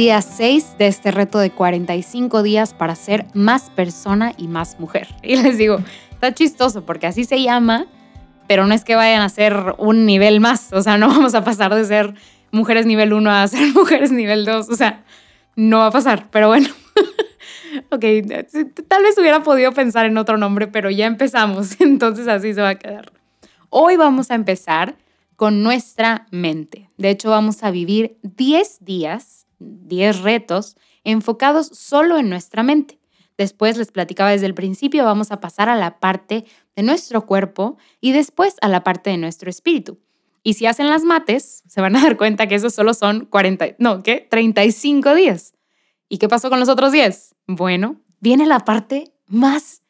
Día 6 de este reto de 45 días para ser más persona y más mujer. Y les digo, está chistoso porque así se llama, pero no es que vayan a ser un nivel más. O sea, no vamos a pasar de ser mujeres nivel 1 a ser mujeres nivel 2. O sea, no va a pasar, pero bueno. ok, tal vez hubiera podido pensar en otro nombre, pero ya empezamos, entonces así se va a quedar. Hoy vamos a empezar con nuestra mente. De hecho, vamos a vivir 10 días 10 retos enfocados solo en nuestra mente. Después les platicaba desde el principio, vamos a pasar a la parte de nuestro cuerpo y después a la parte de nuestro espíritu. Y si hacen las mates, se van a dar cuenta que esos solo son 40, no, ¿qué? 35 días. ¿Y qué pasó con los otros 10? Bueno, viene la parte más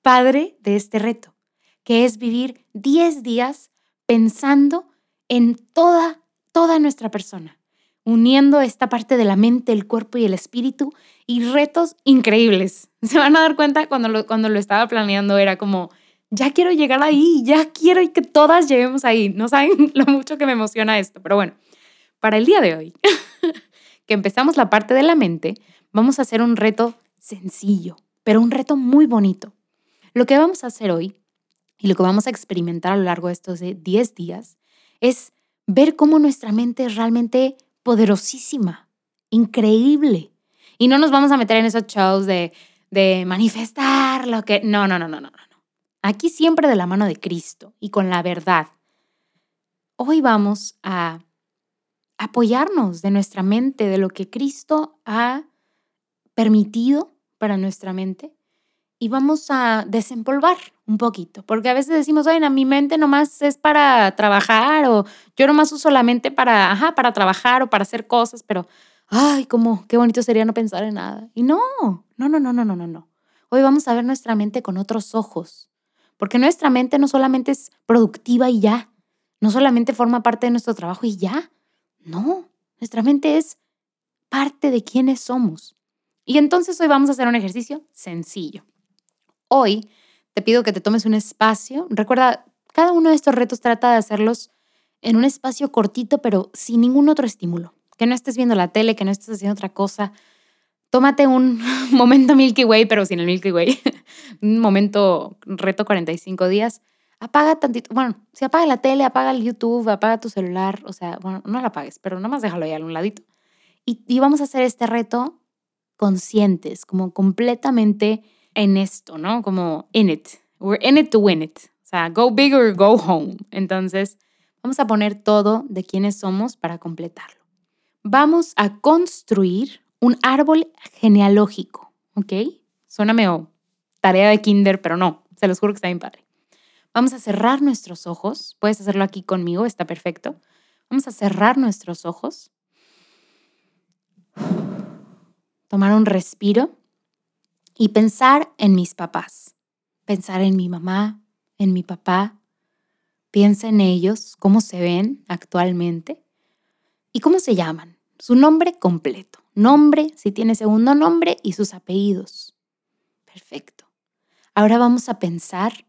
padre de este reto, que es vivir 10 días pensando en toda, toda nuestra persona uniendo esta parte de la mente, el cuerpo y el espíritu y retos increíbles. Se van a dar cuenta cuando lo, cuando lo estaba planeando, era como, ya quiero llegar ahí, ya quiero que todas lleguemos ahí. No saben lo mucho que me emociona esto, pero bueno, para el día de hoy, que empezamos la parte de la mente, vamos a hacer un reto sencillo, pero un reto muy bonito. Lo que vamos a hacer hoy y lo que vamos a experimentar a lo largo de estos 10 días es ver cómo nuestra mente realmente poderosísima, increíble. Y no nos vamos a meter en esos shows de, de manifestar lo que... No, no, no, no, no, no. Aquí siempre de la mano de Cristo y con la verdad. Hoy vamos a apoyarnos de nuestra mente, de lo que Cristo ha permitido para nuestra mente y vamos a desempolvar un poquito, porque a veces decimos, oye, a mi mente nomás es para trabajar o yo nomás uso la mente para, ajá, para trabajar o para hacer cosas, pero, ay, como, qué bonito sería no pensar en nada. Y no, no, no, no, no, no, no, no. Hoy vamos a ver nuestra mente con otros ojos, porque nuestra mente no solamente es productiva y ya, no solamente forma parte de nuestro trabajo y ya, no, nuestra mente es parte de quienes somos. Y entonces hoy vamos a hacer un ejercicio sencillo. Hoy te pido que te tomes un espacio. Recuerda, cada uno de estos retos trata de hacerlos en un espacio cortito, pero sin ningún otro estímulo. Que no estés viendo la tele, que no estés haciendo otra cosa. Tómate un momento Milky Way, pero sin el Milky Way. un momento reto 45 días. Apaga tantito. Bueno, si apaga la tele, apaga el YouTube, apaga tu celular. O sea, bueno, no la apagues, pero nomás déjalo ahí a un ladito. Y, y vamos a hacer este reto conscientes, como completamente en esto, ¿no? Como in it. We're in it to win it. O sea, go big or go home. Entonces, vamos a poner todo de quiénes somos para completarlo. Vamos a construir un árbol genealógico, ¿ok? Suena medio tarea de kinder, pero no, se los juro que está bien padre. Vamos a cerrar nuestros ojos. Puedes hacerlo aquí conmigo, está perfecto. Vamos a cerrar nuestros ojos. Tomar un respiro y pensar en mis papás, pensar en mi mamá, en mi papá. Piensa en ellos, cómo se ven actualmente y cómo se llaman, su nombre completo, nombre, si tiene segundo nombre y sus apellidos. Perfecto. Ahora vamos a pensar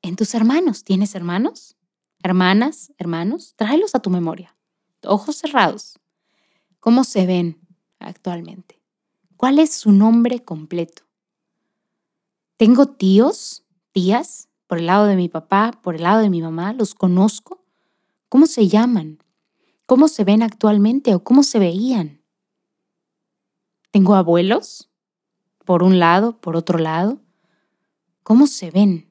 en tus hermanos. ¿Tienes hermanos? Hermanas, hermanos, tráelos a tu memoria. Ojos cerrados. ¿Cómo se ven actualmente? ¿Cuál es su nombre completo? Tengo tíos, tías, por el lado de mi papá, por el lado de mi mamá, los conozco. ¿Cómo se llaman? ¿Cómo se ven actualmente o cómo se veían? Tengo abuelos, por un lado, por otro lado. ¿Cómo se ven?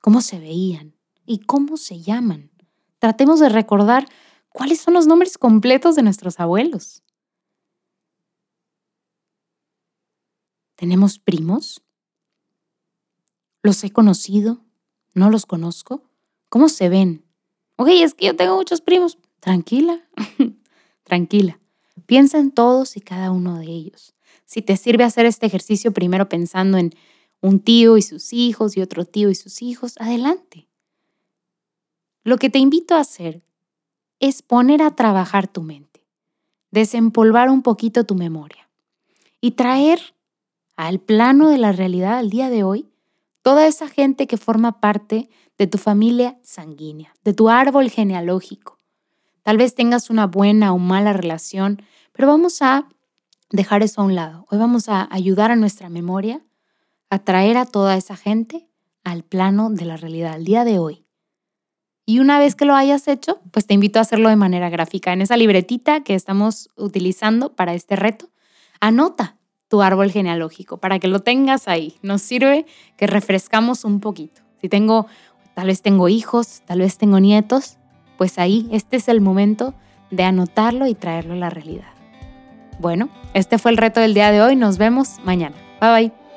¿Cómo se veían? ¿Y cómo se llaman? Tratemos de recordar cuáles son los nombres completos de nuestros abuelos. ¿Tenemos primos? ¿Los he conocido? ¿No los conozco? ¿Cómo se ven? Ok, es que yo tengo muchos primos. Tranquila, tranquila. Piensa en todos y cada uno de ellos. Si te sirve hacer este ejercicio primero pensando en un tío y sus hijos y otro tío y sus hijos, adelante. Lo que te invito a hacer es poner a trabajar tu mente, desempolvar un poquito tu memoria y traer al plano de la realidad al día de hoy toda esa gente que forma parte de tu familia sanguínea, de tu árbol genealógico, Tal vez tengas una buena o mala relación, pero vamos a dejar eso a un lado. Hoy vamos a ayudar a nuestra memoria a traer a toda esa gente al plano de la realidad, al día de hoy. Y una vez que lo hayas hecho, pues te invito a hacerlo de manera gráfica. En esa libretita que estamos utilizando para este reto, anota tu árbol genealógico para que lo tengas ahí. Nos sirve que refrescamos un poquito. Si tengo, tal vez tengo hijos, tal vez tengo nietos, pues ahí este es el momento de anotarlo y traerlo a la realidad. Bueno, este fue el reto del día de hoy. Nos vemos mañana. Bye bye.